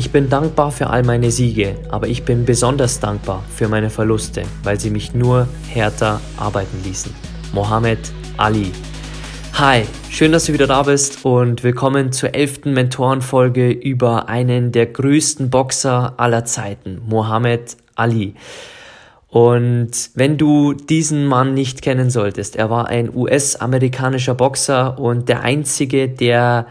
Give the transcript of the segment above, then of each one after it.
Ich bin dankbar für all meine Siege, aber ich bin besonders dankbar für meine Verluste, weil sie mich nur härter arbeiten ließen. Mohammed Ali. Hi, schön, dass du wieder da bist und willkommen zur elften Mentorenfolge über einen der größten Boxer aller Zeiten, Mohammed Ali. Und wenn du diesen Mann nicht kennen solltest, er war ein US-amerikanischer Boxer und der einzige, der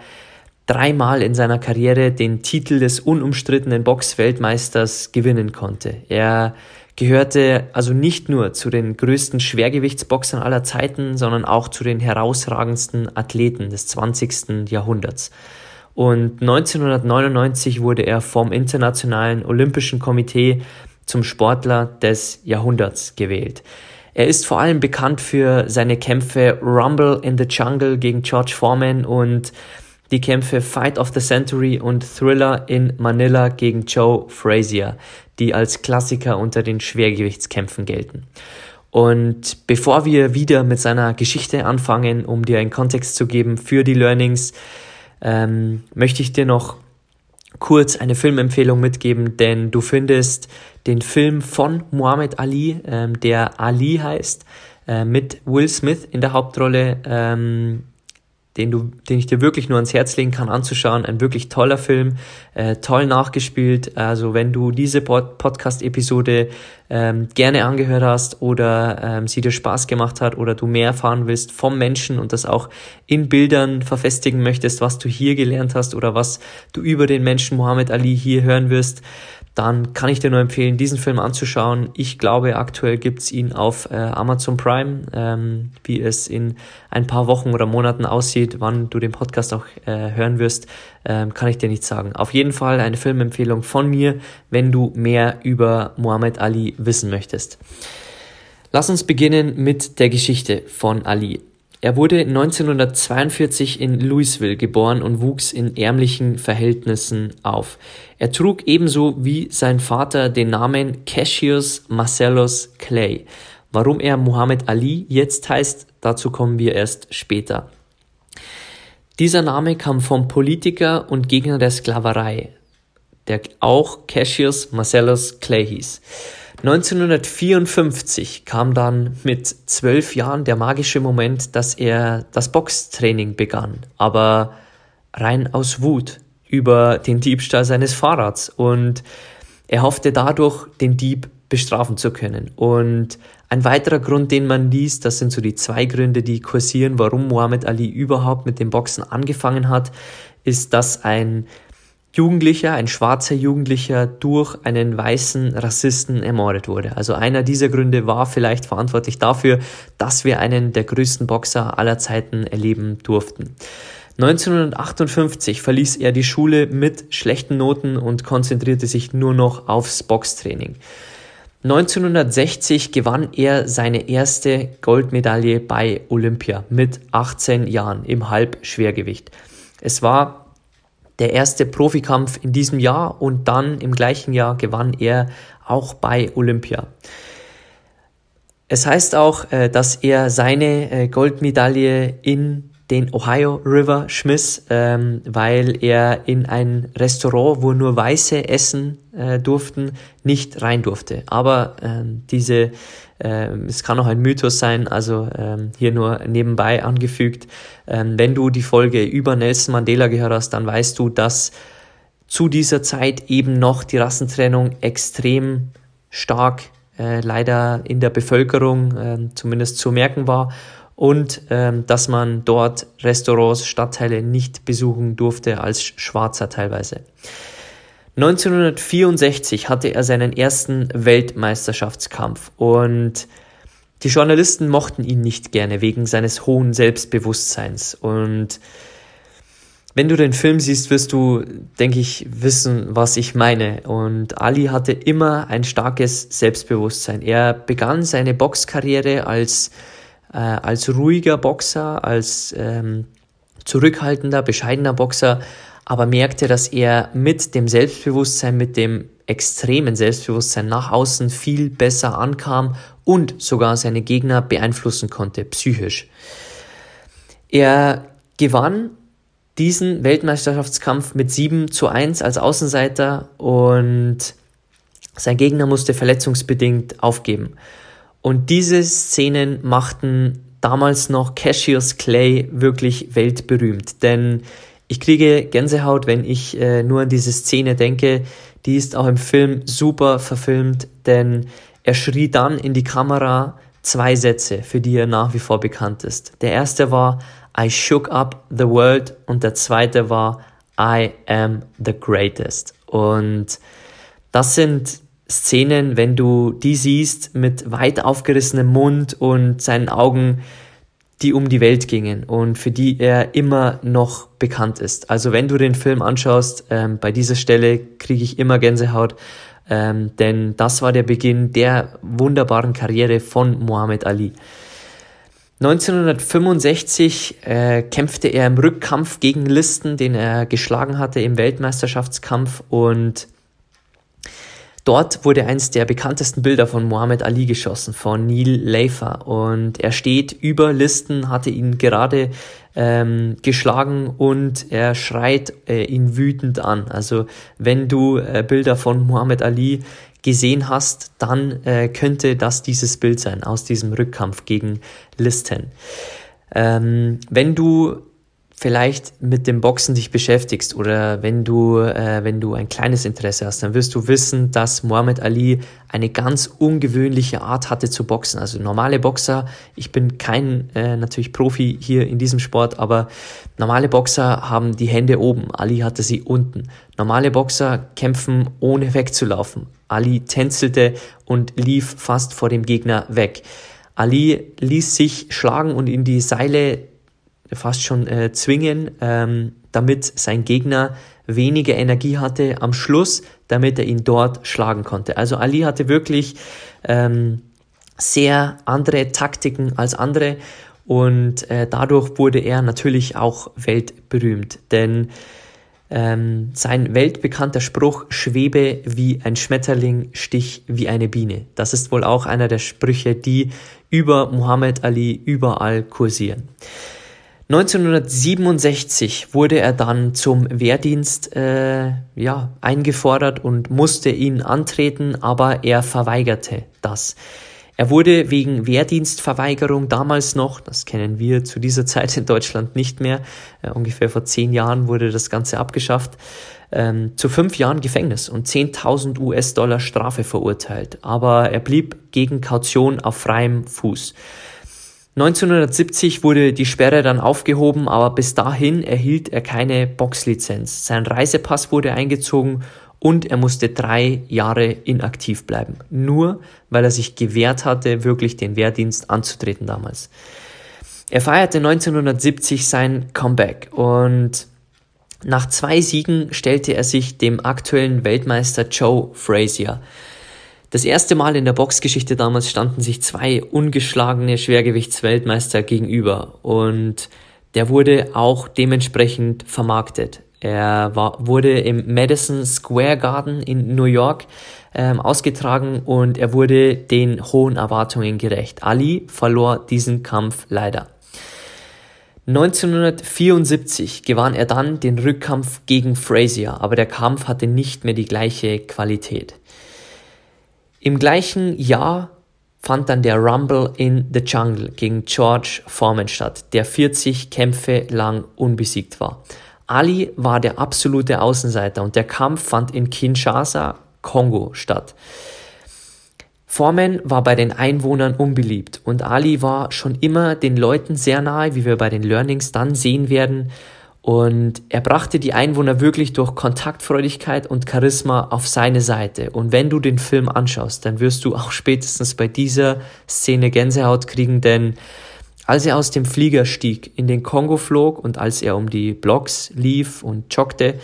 dreimal in seiner Karriere den Titel des unumstrittenen Boxweltmeisters gewinnen konnte. Er gehörte also nicht nur zu den größten Schwergewichtsboxern aller Zeiten, sondern auch zu den herausragendsten Athleten des 20. Jahrhunderts. Und 1999 wurde er vom Internationalen Olympischen Komitee zum Sportler des Jahrhunderts gewählt. Er ist vor allem bekannt für seine Kämpfe Rumble in the Jungle gegen George Foreman und die Kämpfe Fight of the Century und Thriller in Manila gegen Joe Frazier, die als Klassiker unter den Schwergewichtskämpfen gelten. Und bevor wir wieder mit seiner Geschichte anfangen, um dir einen Kontext zu geben für die Learnings, ähm, möchte ich dir noch kurz eine Filmempfehlung mitgeben, denn du findest den Film von Muhammad Ali, ähm, der Ali heißt, äh, mit Will Smith in der Hauptrolle. Ähm, den, du, den ich dir wirklich nur ans Herz legen kann anzuschauen. Ein wirklich toller Film, äh, toll nachgespielt. Also wenn du diese Pod Podcast-Episode ähm, gerne angehört hast oder ähm, sie dir Spaß gemacht hat oder du mehr erfahren willst vom Menschen und das auch in Bildern verfestigen möchtest, was du hier gelernt hast oder was du über den Menschen Muhammad Ali hier hören wirst, dann kann ich dir nur empfehlen, diesen Film anzuschauen. Ich glaube, aktuell gibt's ihn auf äh, Amazon Prime. Ähm, wie es in ein paar Wochen oder Monaten aussieht, wann du den Podcast auch äh, hören wirst, ähm, kann ich dir nicht sagen. Auf jeden Fall eine Filmempfehlung von mir, wenn du mehr über Muhammad Ali wissen möchtest. Lass uns beginnen mit der Geschichte von Ali. Er wurde 1942 in Louisville geboren und wuchs in ärmlichen Verhältnissen auf. Er trug ebenso wie sein Vater den Namen Cassius Marcellus Clay. Warum er Muhammad Ali jetzt heißt, dazu kommen wir erst später. Dieser Name kam vom Politiker und Gegner der Sklaverei, der auch Cassius Marcellus Clay hieß. 1954 kam dann mit zwölf Jahren der magische Moment, dass er das Boxtraining begann, aber rein aus Wut über den Diebstahl seines Fahrrads und er hoffte dadurch, den Dieb bestrafen zu können. Und ein weiterer Grund, den man liest, das sind so die zwei Gründe, die kursieren, warum Muhammad Ali überhaupt mit dem Boxen angefangen hat, ist, dass ein Jugendlicher, ein schwarzer Jugendlicher durch einen weißen Rassisten ermordet wurde. Also einer dieser Gründe war vielleicht verantwortlich dafür, dass wir einen der größten Boxer aller Zeiten erleben durften. 1958 verließ er die Schule mit schlechten Noten und konzentrierte sich nur noch aufs Boxtraining. 1960 gewann er seine erste Goldmedaille bei Olympia mit 18 Jahren im Halbschwergewicht. Es war der erste Profikampf in diesem Jahr und dann im gleichen Jahr gewann er auch bei Olympia. Es heißt auch, äh, dass er seine äh, Goldmedaille in den Ohio River schmiss, ähm, weil er in ein Restaurant, wo nur Weiße essen äh, durften, nicht rein durfte. Aber ähm, diese, ähm, es kann auch ein Mythos sein, also ähm, hier nur nebenbei angefügt. Ähm, wenn du die Folge über Nelson Mandela gehört hast, dann weißt du, dass zu dieser Zeit eben noch die Rassentrennung extrem stark äh, leider in der Bevölkerung äh, zumindest zu merken war und ähm, dass man dort Restaurants, Stadtteile nicht besuchen durfte als Schwarzer teilweise. 1964 hatte er seinen ersten Weltmeisterschaftskampf und Die Journalisten mochten ihn nicht gerne wegen seines hohen Selbstbewusstseins. Und wenn du den Film siehst, wirst du, denke ich, wissen, was ich meine. Und Ali hatte immer ein starkes Selbstbewusstsein. Er begann seine Boxkarriere als, äh, als ruhiger Boxer, als ähm, zurückhaltender, bescheidener Boxer, aber merkte, dass er mit dem Selbstbewusstsein, mit dem extremen Selbstbewusstsein nach außen viel besser ankam und sogar seine Gegner beeinflussen konnte, psychisch. Er gewann diesen Weltmeisterschaftskampf mit 7 zu 1 als Außenseiter und sein Gegner musste verletzungsbedingt aufgeben. Und diese Szenen machten damals noch Cassius Clay wirklich weltberühmt, denn ich kriege Gänsehaut, wenn ich äh, nur an diese Szene denke. Die ist auch im Film super verfilmt, denn er schrie dann in die Kamera zwei Sätze, für die er nach wie vor bekannt ist. Der erste war I shook up the world und der zweite war I am the greatest. Und das sind Szenen, wenn du die siehst mit weit aufgerissenem Mund und seinen Augen die um die Welt gingen und für die er immer noch bekannt ist. Also wenn du den Film anschaust, ähm, bei dieser Stelle kriege ich immer Gänsehaut, ähm, denn das war der Beginn der wunderbaren Karriere von Muhammad Ali. 1965 äh, kämpfte er im Rückkampf gegen Listen, den er geschlagen hatte im Weltmeisterschaftskampf und Dort wurde eines der bekanntesten Bilder von Muhammad Ali geschossen, von Neil Leifer. Und er steht über Listen, hatte ihn gerade ähm, geschlagen und er schreit äh, ihn wütend an. Also wenn du äh, Bilder von Muhammad Ali gesehen hast, dann äh, könnte das dieses Bild sein aus diesem Rückkampf gegen Listen. Ähm, wenn du vielleicht mit dem Boxen dich beschäftigst oder wenn du, äh, wenn du ein kleines Interesse hast, dann wirst du wissen, dass Muhammad Ali eine ganz ungewöhnliche Art hatte zu boxen. Also normale Boxer, ich bin kein äh, natürlich Profi hier in diesem Sport, aber normale Boxer haben die Hände oben, Ali hatte sie unten. Normale Boxer kämpfen ohne wegzulaufen. Ali tänzelte und lief fast vor dem Gegner weg. Ali ließ sich schlagen und in die Seile fast schon äh, zwingen, ähm, damit sein Gegner weniger Energie hatte am Schluss, damit er ihn dort schlagen konnte. Also Ali hatte wirklich ähm, sehr andere Taktiken als andere und äh, dadurch wurde er natürlich auch weltberühmt, denn ähm, sein weltbekannter Spruch schwebe wie ein Schmetterling, stich wie eine Biene. Das ist wohl auch einer der Sprüche, die über Muhammad Ali überall kursieren. 1967 wurde er dann zum Wehrdienst äh, ja, eingefordert und musste ihn antreten, aber er verweigerte das. Er wurde wegen Wehrdienstverweigerung damals noch, das kennen wir zu dieser Zeit in Deutschland nicht mehr, äh, ungefähr vor zehn Jahren wurde das Ganze abgeschafft, ähm, zu fünf Jahren Gefängnis und 10.000 US-Dollar Strafe verurteilt. Aber er blieb gegen Kaution auf freiem Fuß. 1970 wurde die Sperre dann aufgehoben, aber bis dahin erhielt er keine Boxlizenz. Sein Reisepass wurde eingezogen und er musste drei Jahre inaktiv bleiben. Nur weil er sich gewehrt hatte, wirklich den Wehrdienst anzutreten damals. Er feierte 1970 sein Comeback und nach zwei Siegen stellte er sich dem aktuellen Weltmeister Joe Frazier. Das erste Mal in der Boxgeschichte damals standen sich zwei ungeschlagene Schwergewichtsweltmeister gegenüber und der wurde auch dementsprechend vermarktet. Er war, wurde im Madison Square Garden in New York ähm, ausgetragen und er wurde den hohen Erwartungen gerecht. Ali verlor diesen Kampf leider. 1974 gewann er dann den Rückkampf gegen Frazier, aber der Kampf hatte nicht mehr die gleiche Qualität. Im gleichen Jahr fand dann der Rumble in the Jungle gegen George Foreman statt, der 40 Kämpfe lang unbesiegt war. Ali war der absolute Außenseiter und der Kampf fand in Kinshasa, Kongo statt. Foreman war bei den Einwohnern unbeliebt und Ali war schon immer den Leuten sehr nahe, wie wir bei den Learnings dann sehen werden. Und er brachte die Einwohner wirklich durch Kontaktfreudigkeit und Charisma auf seine Seite. Und wenn du den Film anschaust, dann wirst du auch spätestens bei dieser Szene Gänsehaut kriegen, denn als er aus dem Flieger stieg, in den Kongo flog und als er um die Blocks lief und joggte,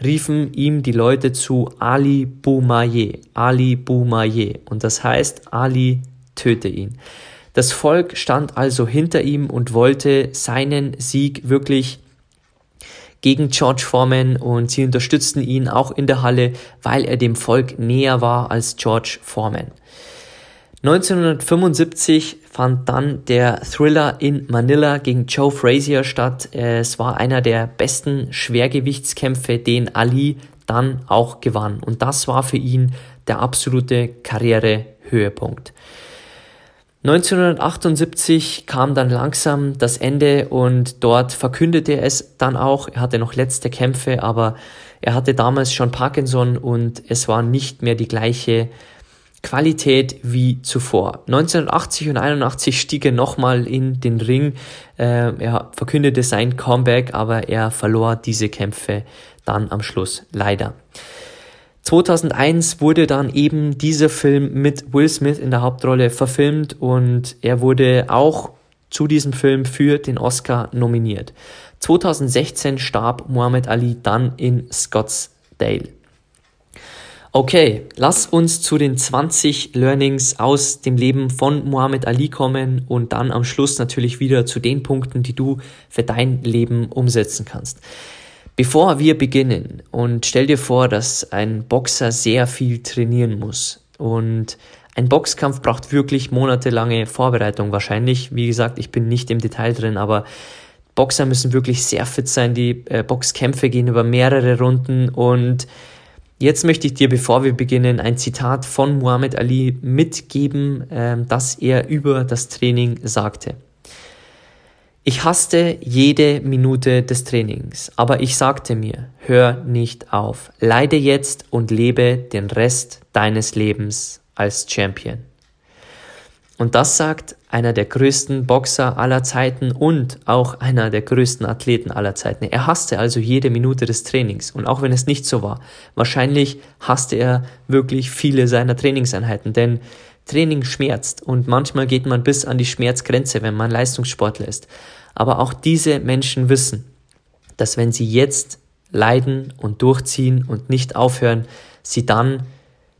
riefen ihm die Leute zu Ali Boumaye, Ali Boumaye. Und das heißt, Ali töte ihn. Das Volk stand also hinter ihm und wollte seinen Sieg wirklich gegen George Foreman und sie unterstützten ihn auch in der Halle, weil er dem Volk näher war als George Foreman. 1975 fand dann der Thriller in Manila gegen Joe Frazier statt. Es war einer der besten Schwergewichtskämpfe, den Ali dann auch gewann. Und das war für ihn der absolute Karrierehöhepunkt. 1978 kam dann langsam das Ende und dort verkündete er es dann auch. Er hatte noch letzte Kämpfe, aber er hatte damals schon Parkinson und es war nicht mehr die gleiche Qualität wie zuvor. 1980 und 81 stieg er nochmal in den Ring. Äh, er verkündete sein Comeback, aber er verlor diese Kämpfe dann am Schluss leider. 2001 wurde dann eben dieser Film mit Will Smith in der Hauptrolle verfilmt und er wurde auch zu diesem Film für den Oscar nominiert. 2016 starb Muhammad Ali dann in Scottsdale. Okay, lass uns zu den 20 Learnings aus dem Leben von Muhammad Ali kommen und dann am Schluss natürlich wieder zu den Punkten, die du für dein Leben umsetzen kannst. Bevor wir beginnen und stell dir vor, dass ein Boxer sehr viel trainieren muss und ein Boxkampf braucht wirklich monatelange Vorbereitung wahrscheinlich. Wie gesagt, ich bin nicht im Detail drin, aber Boxer müssen wirklich sehr fit sein. Die äh, Boxkämpfe gehen über mehrere Runden und Jetzt möchte ich dir, bevor wir beginnen, ein Zitat von Muhammad Ali mitgeben, äh, das er über das Training sagte. Ich hasste jede Minute des Trainings, aber ich sagte mir, hör nicht auf, leide jetzt und lebe den Rest deines Lebens als Champion. Und das sagt einer der größten Boxer aller Zeiten und auch einer der größten Athleten aller Zeiten. Er hasste also jede Minute des Trainings. Und auch wenn es nicht so war, wahrscheinlich hasste er wirklich viele seiner Trainingseinheiten, denn Training schmerzt und manchmal geht man bis an die Schmerzgrenze, wenn man Leistungssportler ist. Aber auch diese Menschen wissen, dass wenn sie jetzt leiden und durchziehen und nicht aufhören, sie dann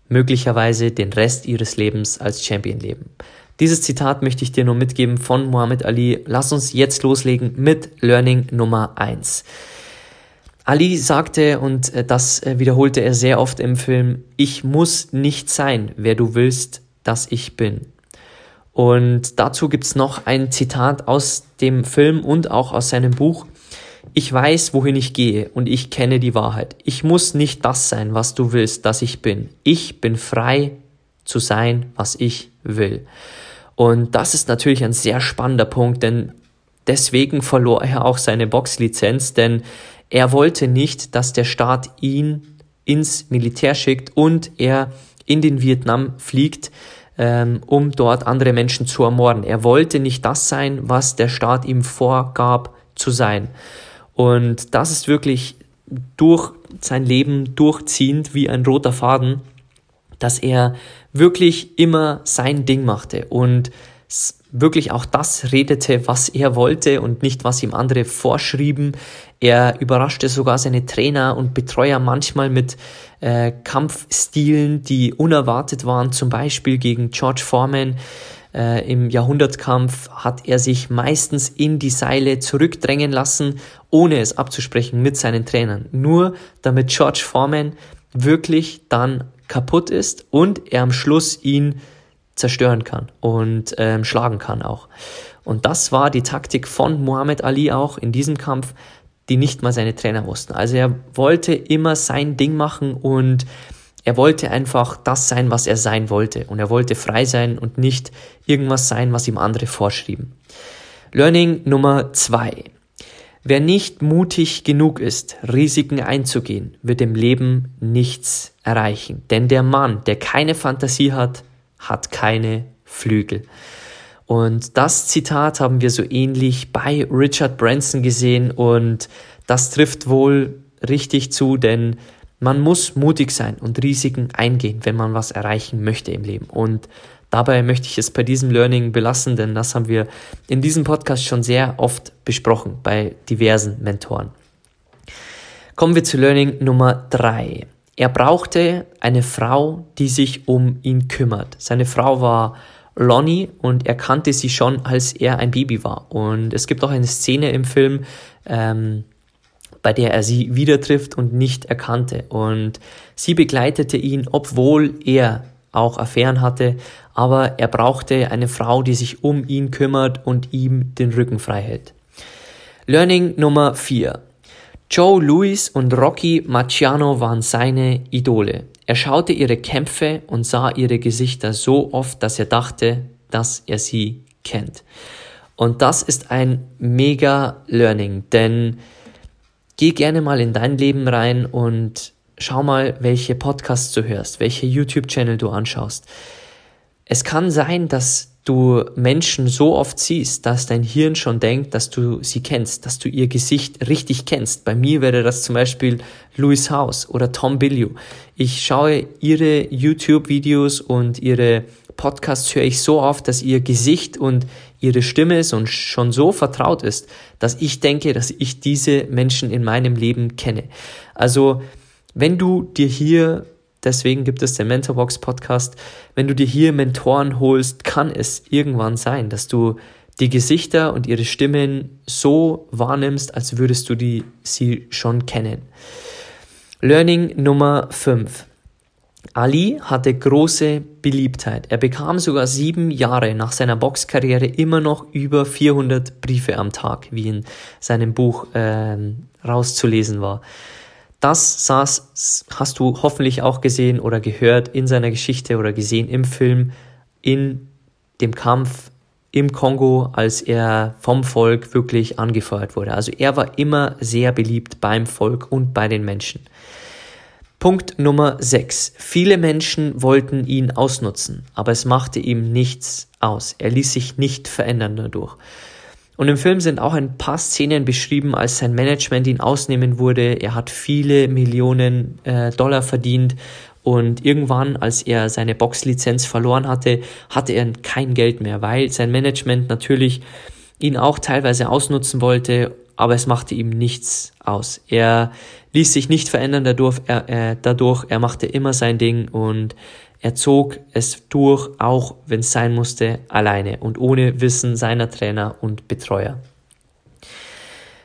möglicherweise den Rest ihres Lebens als Champion leben. Dieses Zitat möchte ich dir nur mitgeben von Muhammad Ali. Lass uns jetzt loslegen mit Learning Nummer eins. Ali sagte, und äh, das äh, wiederholte er sehr oft im Film, ich muss nicht sein, wer du willst, dass ich bin. Und dazu gibt's noch ein Zitat aus dem Film und auch aus seinem Buch. Ich weiß, wohin ich gehe und ich kenne die Wahrheit. Ich muss nicht das sein, was du willst, dass ich bin. Ich bin frei zu sein, was ich will. Und das ist natürlich ein sehr spannender Punkt, denn deswegen verlor er auch seine Boxlizenz, denn er wollte nicht, dass der Staat ihn ins Militär schickt und er in den Vietnam fliegt, ähm, um dort andere Menschen zu ermorden. Er wollte nicht das sein, was der Staat ihm vorgab zu sein. Und das ist wirklich durch sein Leben durchziehend wie ein roter Faden, dass er wirklich immer sein Ding machte und wirklich auch das redete, was er wollte und nicht, was ihm andere vorschrieben. Er überraschte sogar seine Trainer und Betreuer manchmal mit äh, Kampfstilen, die unerwartet waren. Zum Beispiel gegen George Foreman äh, im Jahrhundertkampf hat er sich meistens in die Seile zurückdrängen lassen, ohne es abzusprechen mit seinen Trainern. Nur damit George Foreman wirklich dann kaputt ist und er am Schluss ihn zerstören kann und ähm, schlagen kann auch. Und das war die Taktik von Muhammad Ali auch in diesem Kampf, die nicht mal seine Trainer wussten. Also er wollte immer sein Ding machen und er wollte einfach das sein, was er sein wollte. Und er wollte frei sein und nicht irgendwas sein, was ihm andere vorschrieben. Learning Nummer zwei. Wer nicht mutig genug ist, Risiken einzugehen, wird im Leben nichts erreichen. Denn der Mann, der keine Fantasie hat, hat keine Flügel. Und das Zitat haben wir so ähnlich bei Richard Branson gesehen und Das trifft wohl richtig zu, denn man muss mutig sein und Risiken eingehen, wenn man was erreichen möchte im Leben. Und dabei möchte ich es bei diesem Learning belassen, denn das haben wir in diesem Podcast schon sehr oft besprochen bei diversen Mentoren. Kommen wir zu Learning Nummer drei. Er brauchte eine Frau, die sich um ihn kümmert. Seine Frau war Lonnie und er kannte sie schon, als er ein Baby war. Und es gibt auch eine Szene im Film, ähm, bei der er sie wieder trifft und nicht erkannte. Und sie begleitete ihn, obwohl er auch Affären hatte, aber er brauchte eine Frau, die sich um ihn kümmert und ihm den Rücken frei hält. Learning Nummer 4. Joe Louis und Rocky Marciano waren seine Idole. Er schaute ihre Kämpfe und sah ihre Gesichter so oft, dass er dachte, dass er sie kennt. Und das ist ein mega Learning, denn geh gerne mal in dein Leben rein und schau mal, welche Podcasts du hörst, welche YouTube-Channel du anschaust. Es kann sein, dass du Menschen so oft siehst, dass dein Hirn schon denkt, dass du sie kennst, dass du ihr Gesicht richtig kennst. Bei mir wäre das zum Beispiel Louis House oder Tom Billiou. Ich schaue ihre YouTube-Videos und ihre Podcasts höre ich so oft, dass ihr Gesicht und ihre Stimme und schon so vertraut ist, dass ich denke, dass ich diese Menschen in meinem Leben kenne. Also, wenn du dir hier Deswegen gibt es den Mentorbox Podcast. Wenn du dir hier Mentoren holst, kann es irgendwann sein, dass du die Gesichter und ihre Stimmen so wahrnimmst, als würdest du die, sie schon kennen. Learning Nummer 5. Ali hatte große Beliebtheit. Er bekam sogar sieben Jahre nach seiner Boxkarriere immer noch über 400 Briefe am Tag, wie in seinem Buch äh, rauszulesen war. Das saß, hast du hoffentlich auch gesehen oder gehört in seiner Geschichte oder gesehen im Film in dem Kampf im Kongo, als er vom Volk wirklich angefeuert wurde. Also er war immer sehr beliebt beim Volk und bei den Menschen. Punkt Nummer 6. Viele Menschen wollten ihn ausnutzen, aber es machte ihm nichts aus. Er ließ sich nicht verändern dadurch. Und im Film sind auch ein paar Szenen beschrieben, als sein Management ihn ausnehmen wurde. Er hat viele Millionen äh, Dollar verdient und irgendwann, als er seine Boxlizenz verloren hatte, hatte er kein Geld mehr, weil sein Management natürlich ihn auch teilweise ausnutzen wollte, aber es machte ihm nichts aus. Er ließ sich nicht verändern dadurch, er, äh, dadurch, er machte immer sein Ding und er zog es durch, auch wenn es sein musste, alleine und ohne Wissen seiner Trainer und Betreuer.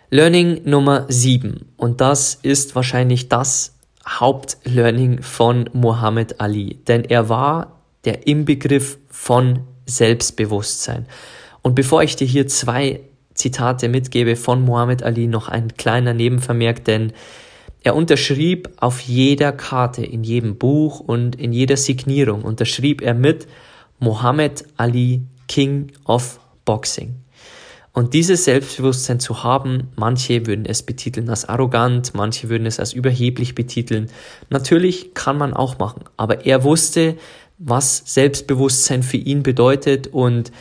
Learning Nummer 7 und das ist wahrscheinlich das Hauptlearning von Muhammad Ali, denn er war der Inbegriff von Selbstbewusstsein. Und bevor ich dir hier zwei Zitate mitgebe von Muhammad Ali, noch ein kleiner Nebenvermerk, denn er unterschrieb auf jeder Karte, in jedem Buch und in jeder Signierung, unterschrieb er mit Muhammad Ali, King of Boxing. Und dieses Selbstbewusstsein zu haben, manche würden es betiteln als arrogant, manche würden es als überheblich betiteln. Natürlich kann man auch machen, aber er wusste, was Selbstbewusstsein für ihn bedeutet und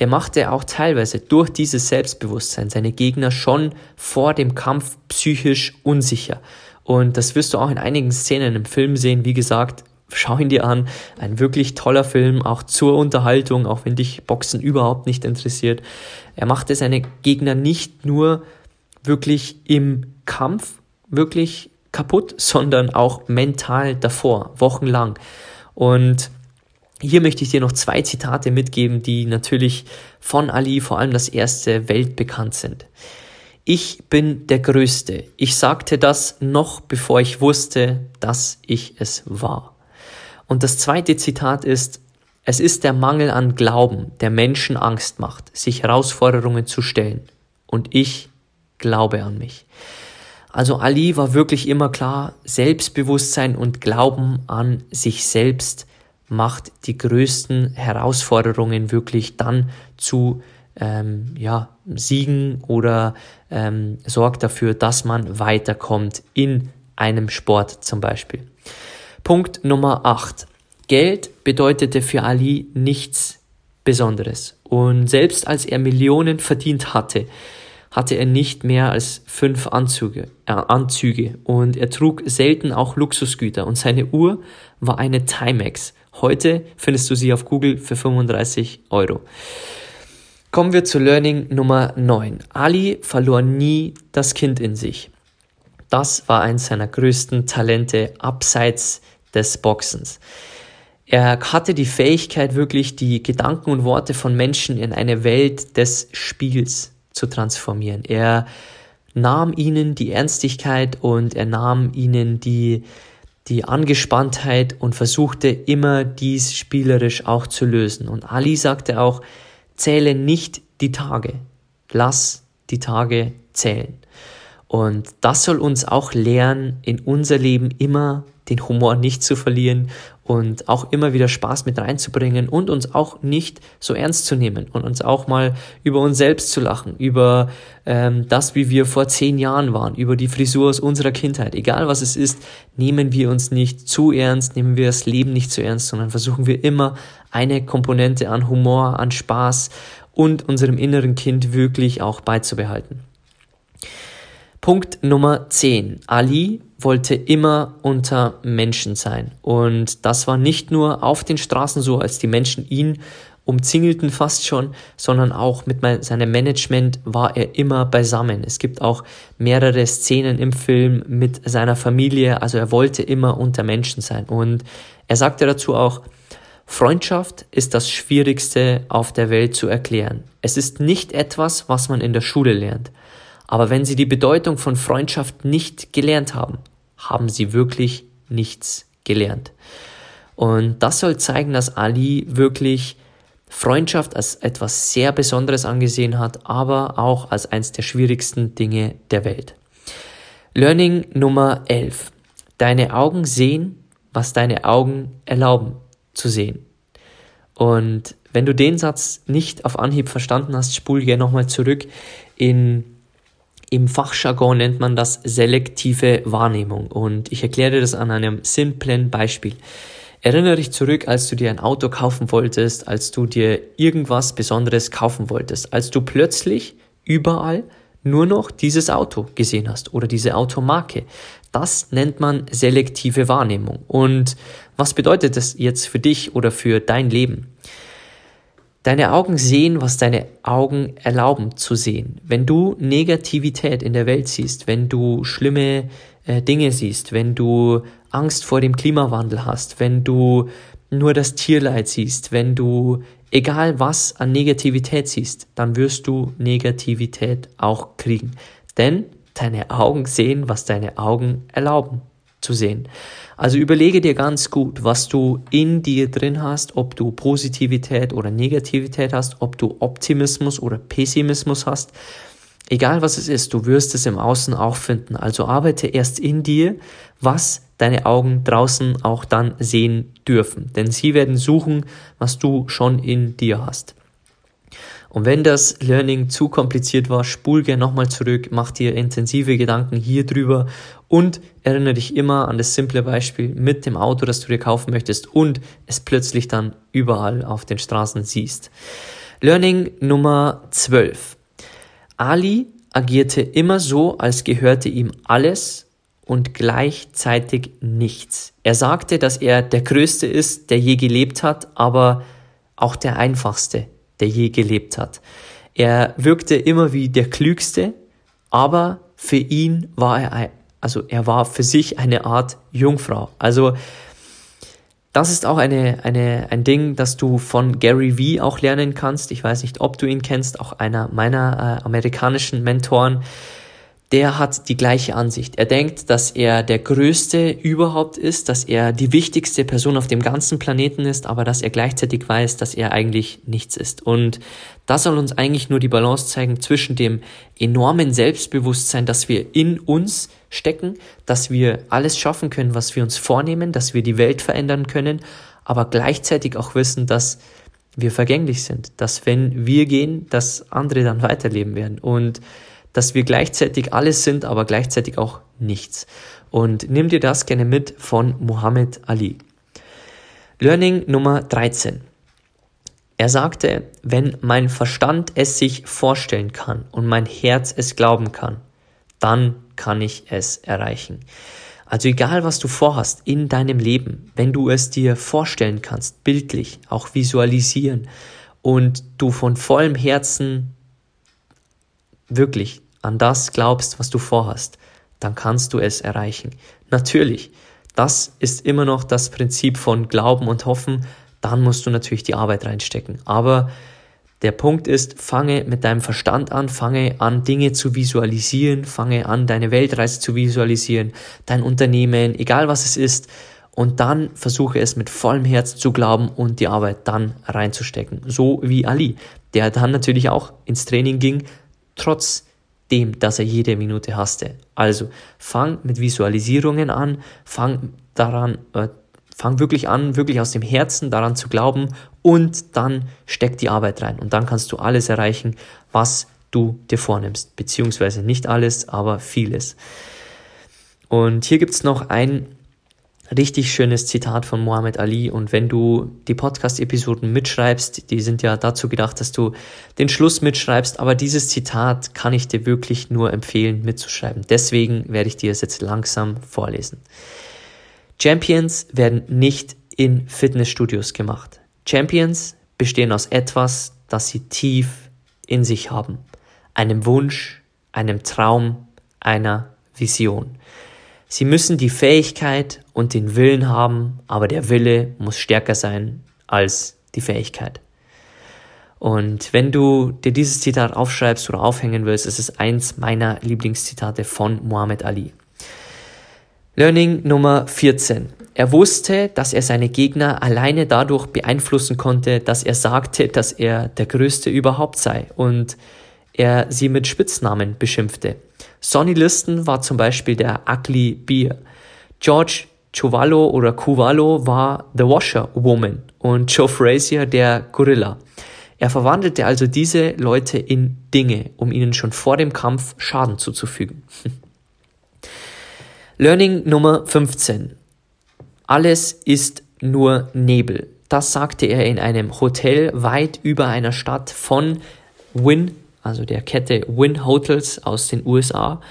er machte auch teilweise durch dieses Selbstbewusstsein seine Gegner schon vor dem Kampf psychisch unsicher. Und das wirst du auch in einigen Szenen im Film sehen. Wie gesagt, schau ihn dir an. Ein wirklich toller Film, auch zur Unterhaltung, auch wenn dich Boxen überhaupt nicht interessiert. Er machte seine Gegner nicht nur wirklich im Kampf wirklich kaputt, sondern auch mental davor, wochenlang. Und hier möchte ich dir noch zwei Zitate mitgeben, die natürlich von Ali, vor allem das erste, weltbekannt sind. Ich bin der Größte. Ich sagte das noch bevor ich wusste, dass ich es war. Und das zweite Zitat ist, es ist der Mangel an Glauben, der Menschen Angst macht, sich Herausforderungen zu stellen. Und ich glaube an mich. Also Ali war wirklich immer klar, Selbstbewusstsein und Glauben an sich selbst macht die größten Herausforderungen wirklich dann zu ähm, ja, Siegen oder ähm, sorgt dafür, dass man weiterkommt in einem Sport zum Beispiel. Punkt Nummer 8. Geld bedeutete für Ali nichts Besonderes. Und selbst als er Millionen verdient hatte, hatte er nicht mehr als fünf Anzüge, äh, Anzüge und er trug selten auch Luxusgüter und seine Uhr war eine Timex. Heute findest du sie auf Google für 35 Euro. Kommen wir zu Learning Nummer 9. Ali verlor nie das Kind in sich. Das war eins seiner größten Talente abseits des Boxens. Er hatte die Fähigkeit, wirklich die Gedanken und Worte von Menschen in eine Welt des Spiels zu transformieren. Er nahm ihnen die Ernstigkeit und er nahm ihnen die, die Angespanntheit und versuchte immer dies spielerisch auch zu lösen. Und Ali sagte auch, zähle nicht die Tage, lass die Tage zählen. Und das soll uns auch lernen, in unser Leben immer den Humor nicht zu verlieren und auch immer wieder Spaß mit reinzubringen und uns auch nicht so ernst zu nehmen und uns auch mal über uns selbst zu lachen, über ähm, das, wie wir vor zehn Jahren waren, über die Frisur aus unserer Kindheit. Egal was es ist, nehmen wir uns nicht zu ernst, nehmen wir das Leben nicht zu ernst, sondern versuchen wir immer eine Komponente an Humor, an Spaß und unserem inneren Kind wirklich auch beizubehalten. Punkt Nummer 10. Ali wollte immer unter Menschen sein. Und das war nicht nur auf den Straßen so, als die Menschen ihn umzingelten fast schon, sondern auch mit seinem Management war er immer beisammen. Es gibt auch mehrere Szenen im Film mit seiner Familie, also er wollte immer unter Menschen sein. Und er sagte dazu auch, Freundschaft ist das Schwierigste auf der Welt zu erklären. Es ist nicht etwas, was man in der Schule lernt. Aber wenn Sie die Bedeutung von Freundschaft nicht gelernt haben, haben Sie wirklich nichts gelernt. Und das soll zeigen, dass Ali wirklich Freundschaft als etwas sehr Besonderes angesehen hat, aber auch als eines der schwierigsten Dinge der Welt. Learning Nummer 11. Deine Augen sehen, was deine Augen erlauben zu sehen. Und wenn du den Satz nicht auf Anhieb verstanden hast, spul gerne nochmal zurück in im Fachjargon nennt man das selektive Wahrnehmung und ich erkläre das an einem simplen Beispiel. Erinnere dich zurück, als du dir ein Auto kaufen wolltest, als du dir irgendwas Besonderes kaufen wolltest, als du plötzlich überall nur noch dieses Auto gesehen hast oder diese Automarke. Das nennt man selektive Wahrnehmung. Und was bedeutet das jetzt für dich oder für dein Leben? Deine Augen sehen, was deine Augen erlauben zu sehen. Wenn du Negativität in der Welt siehst, wenn du schlimme äh, Dinge siehst, wenn du Angst vor dem Klimawandel hast, wenn du nur das Tierleid siehst, wenn du egal was an Negativität siehst, dann wirst du Negativität auch kriegen. Denn deine Augen sehen, was deine Augen erlauben zu sehen. Also überlege dir ganz gut, was du in dir drin hast, ob du Positivität oder Negativität hast, ob du Optimismus oder Pessimismus hast. Egal was es ist, du wirst es im Außen auch finden. Also arbeite erst in dir, was deine Augen draußen auch dann sehen dürfen. Denn sie werden suchen, was du schon in dir hast. Und wenn das Learning zu kompliziert war, spul gerne nochmal zurück, mach dir intensive Gedanken hier drüber und erinnere dich immer an das simple Beispiel mit dem Auto, das du dir kaufen möchtest und es plötzlich dann überall auf den Straßen siehst. Learning Nummer 12. Ali agierte immer so, als gehörte ihm alles und gleichzeitig nichts. Er sagte, dass er der Größte ist, der je gelebt hat, aber auch der Einfachste, der je gelebt hat. Er wirkte immer wie der Klügste, aber für ihn war er, also er war für sich eine Art Jungfrau. Also das ist auch eine, eine, ein Ding, das du von Gary Vee auch lernen kannst. Ich weiß nicht, ob du ihn kennst, auch einer meiner äh, amerikanischen Mentoren der hat die gleiche Ansicht. Er denkt, dass er der Größte überhaupt ist, dass er die wichtigste Person auf dem ganzen Planeten ist, aber dass er gleichzeitig weiß, dass er eigentlich nichts ist. Und das soll uns eigentlich nur die Balance zeigen zwischen dem enormen Selbstbewusstsein, dass wir in uns stecken, dass wir alles schaffen können, was wir uns vornehmen, dass wir die Welt verändern können, aber gleichzeitig auch wissen, dass wir vergänglich sind, dass wenn wir gehen, dass andere dann weiterleben werden. Und dass wir gleichzeitig alles sind, aber gleichzeitig auch nichts. Und nimm dir das gerne mit von Muhammad Ali. Learning Nummer 13. Er sagte, wenn mein Verstand es sich vorstellen kann und mein Herz es glauben kann, dann kann ich es erreichen. Also egal, was du vorhast in deinem Leben, wenn du es dir vorstellen kannst, bildlich, auch visualisieren und du von vollem Herzen wirklich an das glaubst, was du vorhast, dann kannst du es erreichen. Natürlich, das ist immer noch das Prinzip von Glauben und Hoffen, dann musst du natürlich die Arbeit reinstecken. Aber der Punkt ist, fange mit deinem Verstand an, fange an, Dinge zu visualisieren, fange an, deine Weltreise zu visualisieren, dein Unternehmen, egal was es ist, und dann versuche es mit vollem Herz zu glauben und die Arbeit dann reinzustecken. So wie Ali, der dann natürlich auch ins Training ging, trotzdem, dass er jede Minute hasste. Also fang mit Visualisierungen an, fang daran, äh, fang wirklich an, wirklich aus dem Herzen daran zu glauben und dann steck die Arbeit rein und dann kannst du alles erreichen, was du dir vornimmst, beziehungsweise nicht alles, aber vieles. Und hier gibt es noch ein richtig schönes Zitat von Muhammad Ali und wenn du die Podcast-Episoden mitschreibst, die sind ja dazu gedacht, dass du den Schluss mitschreibst, aber dieses Zitat kann ich dir wirklich nur empfehlen mitzuschreiben. Deswegen werde ich dir es jetzt langsam vorlesen. Champions werden nicht in Fitnessstudios gemacht. Champions bestehen aus etwas, das sie tief in sich haben. Einem Wunsch, einem Traum, einer Vision. Sie müssen die Fähigkeit und den Willen haben, aber der Wille muss stärker sein als die Fähigkeit. Und wenn du dir dieses Zitat aufschreibst oder aufhängen willst, ist es eins meiner Lieblingszitate von Muhammad Ali. Learning Nummer 14. Er wusste, dass er seine Gegner alleine dadurch beeinflussen konnte, dass er sagte, dass er der Größte überhaupt sei und er sie mit Spitznamen beschimpfte. Sonny Liston war zum Beispiel der Ugly Bear. George Chuvallo oder Cuvallo war The Washer Woman und Joe Frazier der Gorilla. Er verwandelte also diese Leute in Dinge, um ihnen schon vor dem Kampf Schaden zuzufügen. Learning Nummer 15. Alles ist nur Nebel. Das sagte er in einem Hotel weit über einer Stadt von Wynn, also der Kette Wynn Hotels aus den USA.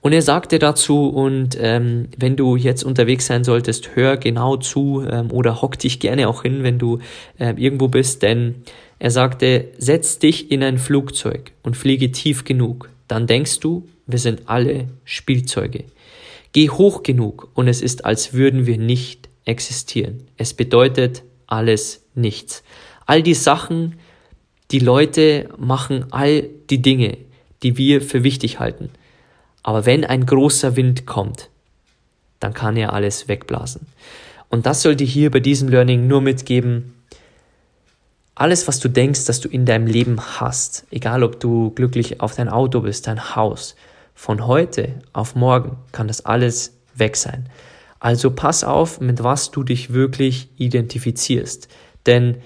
Und er sagte dazu, und ähm, wenn du jetzt unterwegs sein solltest, hör genau zu ähm, oder hock dich gerne auch hin, wenn du äh, irgendwo bist, denn er sagte, setz dich in ein Flugzeug und fliege tief genug, dann denkst du, wir sind alle Spielzeuge. Geh hoch genug und es ist, als würden wir nicht existieren. Es bedeutet alles nichts. All die Sachen, die Leute machen all die Dinge, die wir für wichtig halten. Aber wenn ein großer Wind kommt, dann kann er alles wegblasen. Und das sollte hier bei diesem Learning nur mitgeben, alles, was du denkst, dass du in deinem Leben hast, egal ob du glücklich auf dein Auto bist, dein Haus, von heute auf morgen kann das alles weg sein. Also pass auf, mit was du dich wirklich identifizierst. Denn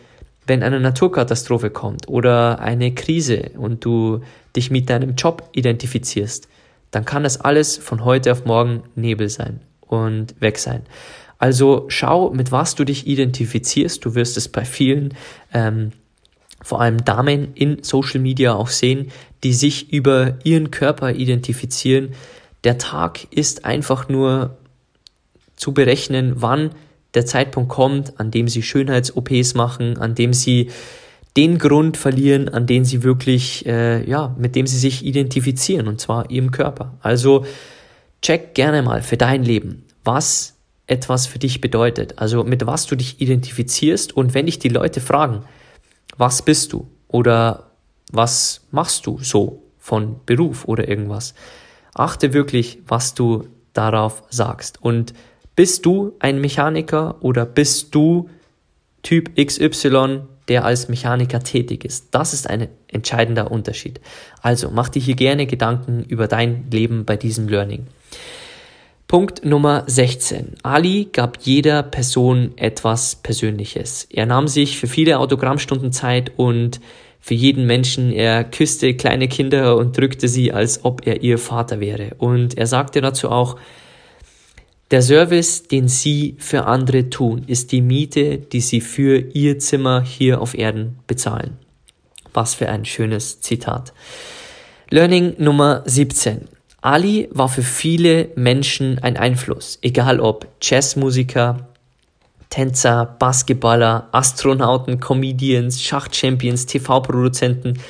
wenn eine Naturkatastrophe kommt oder eine Krise und du dich mit deinem Job identifizierst, dann kann das alles von heute auf morgen Nebel sein und weg sein. Also schau, mit was du dich identifizierst. Du wirst es bei vielen ähm, vor allem Damen in Social Media auch sehen, die sich über ihren Körper identifizieren. Der Tag ist einfach nur zu berechnen, wann der Zeitpunkt kommt, an dem sie Schönheits-OPs machen, an dem sie den Grund verlieren, an den sie wirklich, äh, ja, mit dem sie sich identifizieren, und zwar ihrem Körper. Also check gerne mal für dein Leben, was etwas für dich bedeutet, also mit was du dich identifizierst und wenn dich die Leute fragen, was bist du oder was machst du so von Beruf oder irgendwas. Achte wirklich, was du darauf sagst. Und bist du ein Mechaniker oder bist du Typ XY, der als Mechaniker tätig ist? Das ist ein entscheidender Unterschied. Also mach dir hier gerne Gedanken über dein Leben bei diesem Learning. Punkt Nummer 16. Ali gab jeder Person etwas Persönliches. Er nahm sich für viele Autogrammstunden Zeit und für jeden Menschen. Er küsste kleine Kinder und drückte sie, als ob er ihr Vater wäre. Und er sagte dazu auch, Der Service, den Sie für andere tun, ist die Miete, die Sie für Ihr Zimmer hier auf Erden bezahlen. Was für ein schönes Zitat. Learning Nummer 17. Ali war für viele Menschen ein Einfluss, egal ob Jazzmusiker, Tänzer, Basketballer, Astronauten, Comedians, Schachchampions, TV-Produzenten,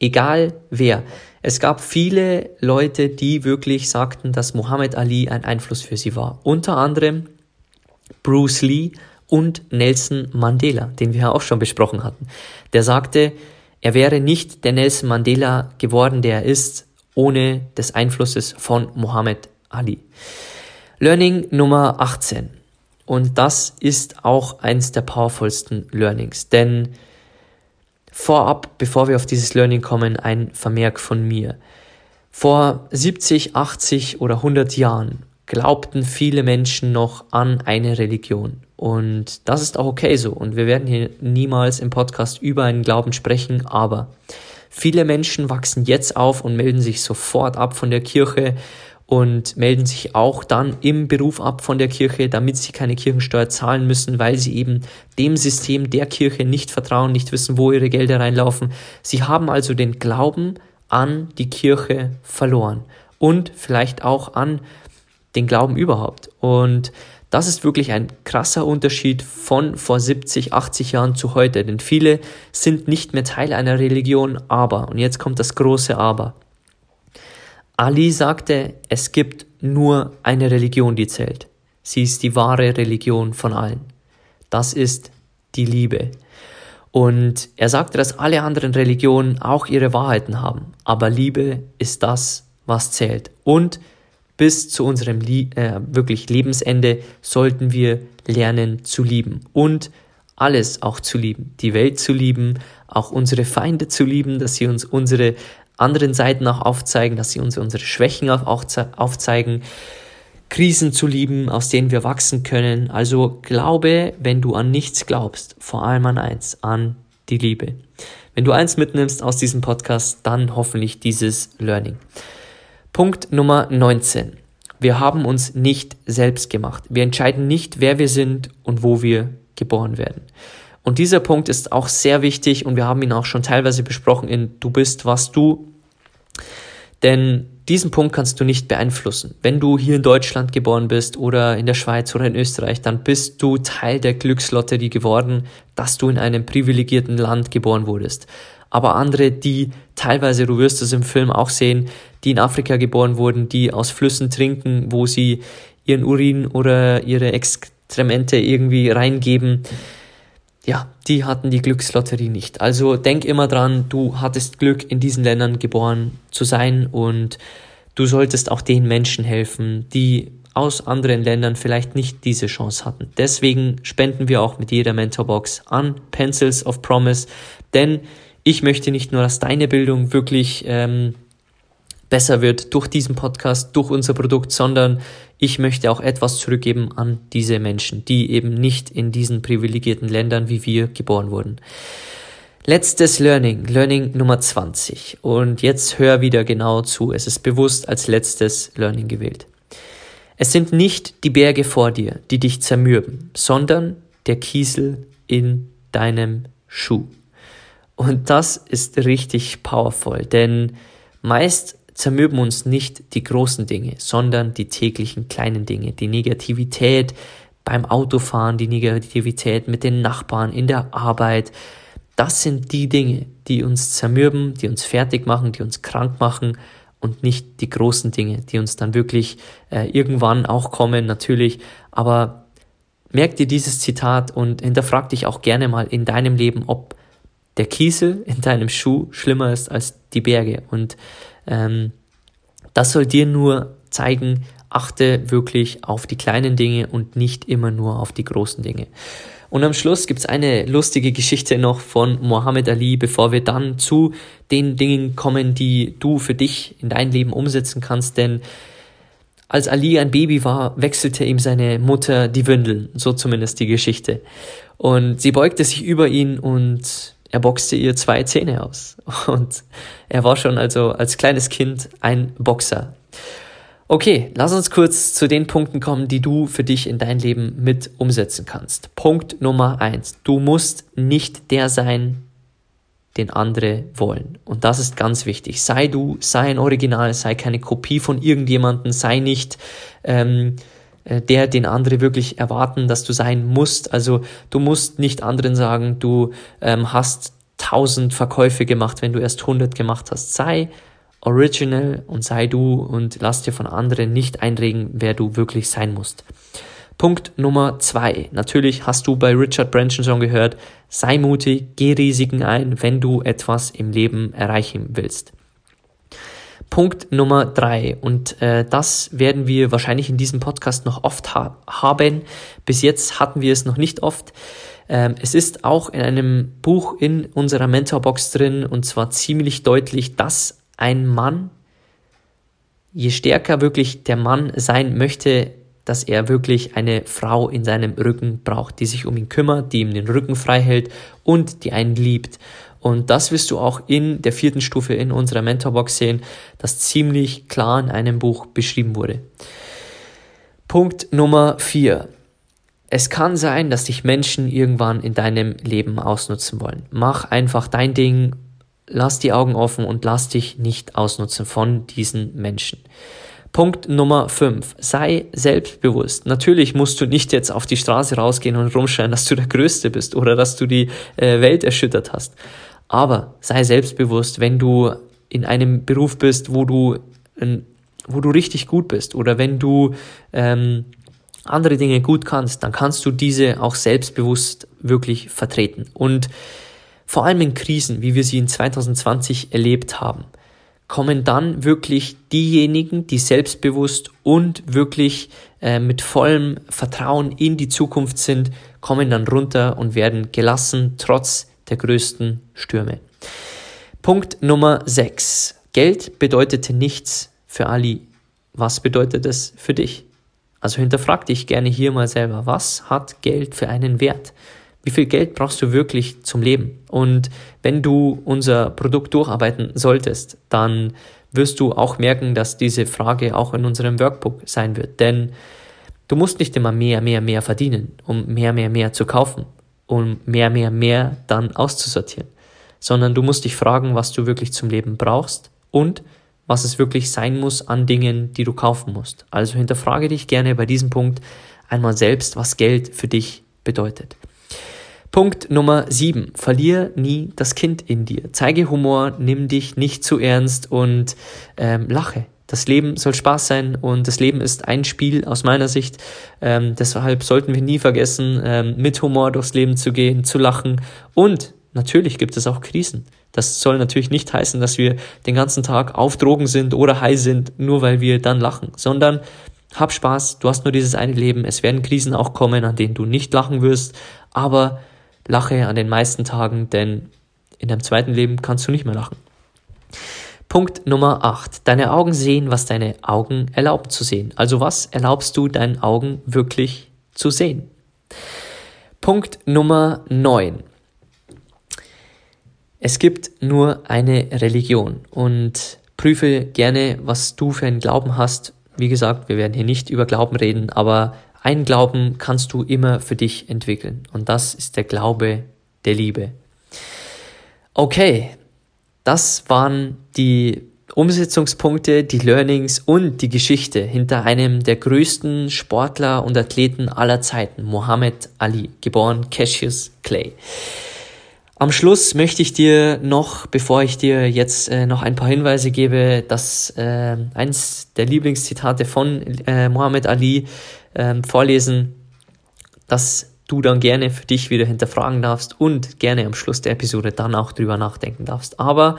egal wer. Es gab viele Leute, die wirklich sagten, dass Muhammad Ali ein Einfluss für sie war. Unter anderem Bruce Lee und Nelson Mandela, den wir ja auch schon besprochen hatten. Der sagte, er wäre nicht der Nelson Mandela geworden, der er ist, ohne des Einflusses von Muhammad Ali. Learning Nummer 18. Und das ist auch eines der powervollsten Learnings, denn vorab, bevor wir auf dieses Learning kommen, ein Vermerk von mir. Vor 70, 80 oder 100 Jahren glaubten viele Menschen noch an eine Religion. Und das ist auch okay so. Und wir werden hier niemals im Podcast über einen Glauben sprechen, aber viele Menschen wachsen jetzt auf und melden sich sofort ab von der Kirche und melden sich auch dann im Beruf ab von der Kirche, damit sie keine Kirchensteuer zahlen müssen, weil sie eben dem System der Kirche nicht vertrauen, nicht wissen, wo ihre Gelder reinlaufen. Sie haben also den Glauben an die Kirche verloren und vielleicht auch an den Glauben überhaupt. Und das ist wirklich ein krasser Unterschied von vor 70, 80 Jahren zu heute, denn viele sind nicht mehr Teil einer Religion, aber, und jetzt kommt das große Aber, Ali sagte, es gibt nur eine Religion, die zählt. Sie ist die wahre Religion von allen. Das ist die Liebe. Und er sagte, dass alle anderen Religionen auch ihre Wahrheiten haben, aber Liebe ist das, was zählt. Und bis zu unserem Lie äh, wirklich Lebensende sollten wir lernen zu lieben und alles auch zu lieben, die Welt zu lieben, auch unsere Feinde zu lieben, dass sie uns unsere anderen Seiten auch aufzeigen, dass sie uns unsere Schwächen auch aufzeigen, Krisen zu lieben, aus denen wir wachsen können. Also glaube, wenn du an nichts glaubst, vor allem an eins, an die Liebe. Wenn du eins mitnimmst aus diesem Podcast, dann hoffentlich dieses Learning. Punkt Nummer 19. Wir haben uns nicht selbst gemacht. Wir entscheiden nicht, wer wir sind und wo wir geboren werden. Und dieser Punkt ist auch sehr wichtig und wir haben ihn auch schon teilweise besprochen in Du bist, was du. Denn diesen Punkt kannst du nicht beeinflussen. Wenn du hier in Deutschland geboren bist oder in der Schweiz oder in Österreich, dann bist du Teil der Glückslotterie geworden, dass du in einem privilegierten Land geboren wurdest. Aber andere, die teilweise, du wirst es im Film auch sehen, die in Afrika geboren wurden, die aus Flüssen trinken, wo sie ihren Urin oder ihre Exkremente irgendwie reingeben, ja, die hatten die Glückslotterie nicht. Also denk immer dran, du hattest Glück, in diesen Ländern geboren zu sein und du solltest auch den Menschen helfen, die aus anderen Ländern vielleicht nicht diese Chance hatten. Deswegen spenden wir auch mit jeder Mentorbox an Pencils of Promise, denn ich möchte nicht nur, dass deine Bildung wirklich ähm, besser wird durch diesen Podcast, durch unser Produkt, sondern ich möchte auch etwas zurückgeben an diese Menschen, die eben nicht in diesen privilegierten Ländern wie wir geboren wurden. Letztes Learning, Learning Nummer 20. Und jetzt hör wieder genau zu. Es ist bewusst als letztes Learning gewählt. Es sind nicht die Berge vor dir, die dich zermürben, sondern der Kiesel in deinem Schuh. Und das ist richtig powerful, denn meist zermürben uns nicht die großen Dinge, sondern die täglichen kleinen Dinge, die Negativität beim Autofahren, die Negativität mit den Nachbarn in der Arbeit. Das sind die Dinge, die uns zermürben, die uns fertig machen, die uns krank machen und nicht die großen Dinge, die uns dann wirklich äh, irgendwann auch kommen, natürlich. Aber merk dir dieses Zitat und hinterfrag dich auch gerne mal in deinem Leben, ob der Kiesel in deinem Schuh schlimmer ist als die Berge. Und ähm, das soll dir nur zeigen, achte wirklich auf die kleinen Dinge und nicht immer nur auf die großen Dinge. Und am Schluss gibt's eine lustige Geschichte noch von Muhammad Ali, bevor wir dann zu den Dingen kommen, die du für dich in dein Leben umsetzen kannst. Denn als Ali ein Baby war, wechselte ihm seine Mutter die Windeln, so zumindest die Geschichte. Und sie beugte sich über ihn und er boxte ihr zwei Zähne aus. Und er war schon also als kleines Kind ein Boxer. Okay, lass uns kurz zu den Punkten kommen, die du für dich in dein Leben mit umsetzen kannst. Punkt Nummer eins. Du musst nicht der sein, den andere wollen. Und das ist ganz wichtig. Sei du, sei ein Original, sei keine Kopie von irgendjemanden, sei nicht ähm, äh, der, den andere wirklich erwarten, dass du sein musst. Also du musst nicht anderen sagen, du ähm, hast tausend Verkäufe gemacht, wenn du erst hundert gemacht hast. Sei original und sei du und lass dir von anderen nicht einregen, wer du wirklich sein musst. Punkt Nummer zwei. Natürlich hast du bei Richard Branson schon gehört, sei mutig, geh Risiken ein, wenn du etwas im Leben erreichen willst. Punkt Nummer drei und äh, das werden wir wahrscheinlich in diesem Podcast noch oft ha haben. Bis jetzt hatten wir es noch nicht oft. Ähm, es ist auch in einem Buch in unserer Mentorbox drin und zwar ziemlich deutlich, dass ein Mann, je stärker wirklich der Mann sein möchte, dass er wirklich eine Frau in seinem Rücken braucht, die sich um ihn kümmert, die ihm den Rücken frei hält und die einen liebt. Und das wirst du auch in der vierten Stufe in unserer Mentorbox sehen, das ziemlich klar in einem Buch beschrieben wurde. Punkt Nummer vier. Es kann sein, dass dich Menschen irgendwann in deinem Leben ausnutzen wollen. Mach einfach dein Ding lass die Augen offen und lass dich nicht ausnutzen von diesen Menschen. Punkt Nummer 5. Sei selbstbewusst. Natürlich musst du nicht jetzt auf die Straße rausgehen und rumschreien, dass du der Größte bist oder dass du die äh, Welt erschüttert hast. Aber sei selbstbewusst, wenn du in einem Beruf bist, wo du, wo du richtig gut bist oder wenn du ähm, andere Dinge gut kannst, dann kannst du diese auch selbstbewusst wirklich vertreten. Und vor allem in Krisen, wie wir sie in 2020 erlebt haben, kommen dann wirklich diejenigen, die selbstbewusst und wirklich äh, mit vollem Vertrauen in die Zukunft sind, kommen dann runter und werden gelassen trotz der größten Stürme. Punkt Nummer 6. Geld bedeutete nichts für Ali. Was bedeutet es für dich? Also hinterfrag dich gerne hier mal selber, was hat Geld für einen Wert? Wie viel Geld brauchst du wirklich zum Leben? Und wenn du unser Produkt durcharbeiten solltest, dann wirst du auch merken, dass diese Frage auch in unserem Workbook sein wird. Denn du musst nicht immer mehr, mehr, mehr verdienen, um mehr, mehr, mehr zu kaufen, um mehr, mehr, mehr dann auszusortieren, sondern du musst dich fragen, was du wirklich zum Leben brauchst und was es wirklich sein muss an Dingen, die du kaufen musst. Also hinterfrage dich gerne bei diesem Punkt einmal selbst, was Geld für dich bedeutet. Punkt Nummer 7. Verlier nie das Kind in dir. Zeige Humor, nimm dich nicht zu ernst und ähm, lache. Das Leben soll Spaß sein und das Leben ist ein Spiel aus meiner Sicht. Ähm, deshalb sollten wir nie vergessen, ähm, mit Humor durchs Leben zu gehen, zu lachen. Und natürlich gibt es auch Krisen. Das soll natürlich nicht heißen, dass wir den ganzen Tag auf Drogen sind oder high sind, nur weil wir dann lachen, sondern hab Spaß, du hast nur dieses eine Leben. Es werden Krisen auch kommen, an denen du nicht lachen wirst, aber lache an den meisten Tagen, denn in deinem zweiten Leben kannst du nicht mehr lachen. Punkt Nummer 8. Deine Augen sehen, was deine Augen erlauben zu sehen. Also was erlaubst du deinen Augen wirklich zu sehen? Punkt Nummer 9. Es gibt nur eine Religion und prüfe gerne, was du für einen Glauben hast. Wie gesagt, wir werden hier nicht über Glauben reden, aber ein Glauben kannst du immer für dich entwickeln und das ist der Glaube der Liebe. Okay, das waren die Umsetzungspunkte, die Learnings und die Geschichte hinter einem der größten Sportler und Athleten aller Zeiten, Muhammad Ali, geboren Cassius Clay. Am Schluss möchte ich dir noch, bevor ich dir jetzt äh, noch ein paar Hinweise gebe, dass äh, eins der Lieblingszitate von äh, Muhammad Ali ähm, vorlesen, dass du dann gerne für dich wieder hinterfragen darfst und gerne am Schluss der Episode dann auch drüber nachdenken darfst. Aber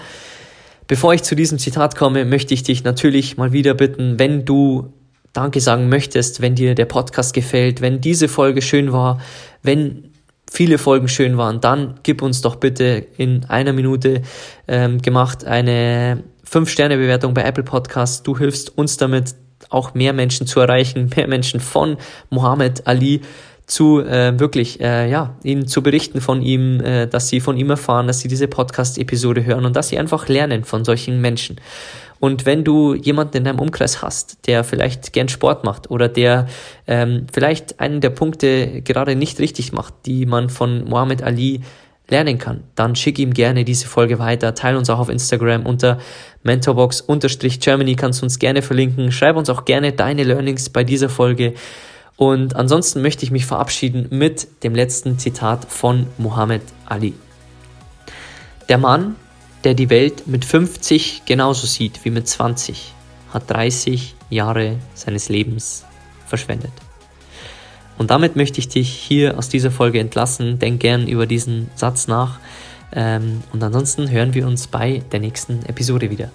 bevor ich zu diesem Zitat komme, möchte ich dich natürlich mal wieder bitten, wenn du Danke sagen möchtest, wenn dir der Podcast gefällt, wenn diese Folge schön war, wenn viele Folgen schön waren, dann gib uns doch bitte in einer Minute ähm, gemacht eine 5-Sterne-Bewertung bei Apple Podcasts. Du hilfst uns damit, auch mehr Menschen zu erreichen, mehr Menschen von Muhammad Ali zu äh, wirklich, äh, ja, ihnen zu berichten von ihm, äh, dass sie von ihm erfahren, dass sie diese Podcast-Episode hören und dass sie einfach lernen von solchen Menschen. Und wenn du jemanden in deinem Umkreis hast, der vielleicht gern Sport macht oder der ähm, vielleicht einen der Punkte gerade nicht richtig macht, die man von Muhammad Ali lernen kann, dann schick ihm gerne diese Folge weiter. Teil uns auch auf Instagram unter mentorbox-germany kannst du uns gerne verlinken. Schreib uns auch gerne deine Learnings bei dieser Folge. Und ansonsten möchte ich mich verabschieden mit dem letzten Zitat von Muhammad Ali. Der Mann, der die Welt mit 50 genauso sieht wie mit 20, hat 30 Jahre seines Lebens verschwendet. Und damit möchte ich dich hier aus dieser Folge entlassen. Denk gern über diesen Satz nach. Ähm, und ansonsten hören wir uns bei der nächsten Episode wieder.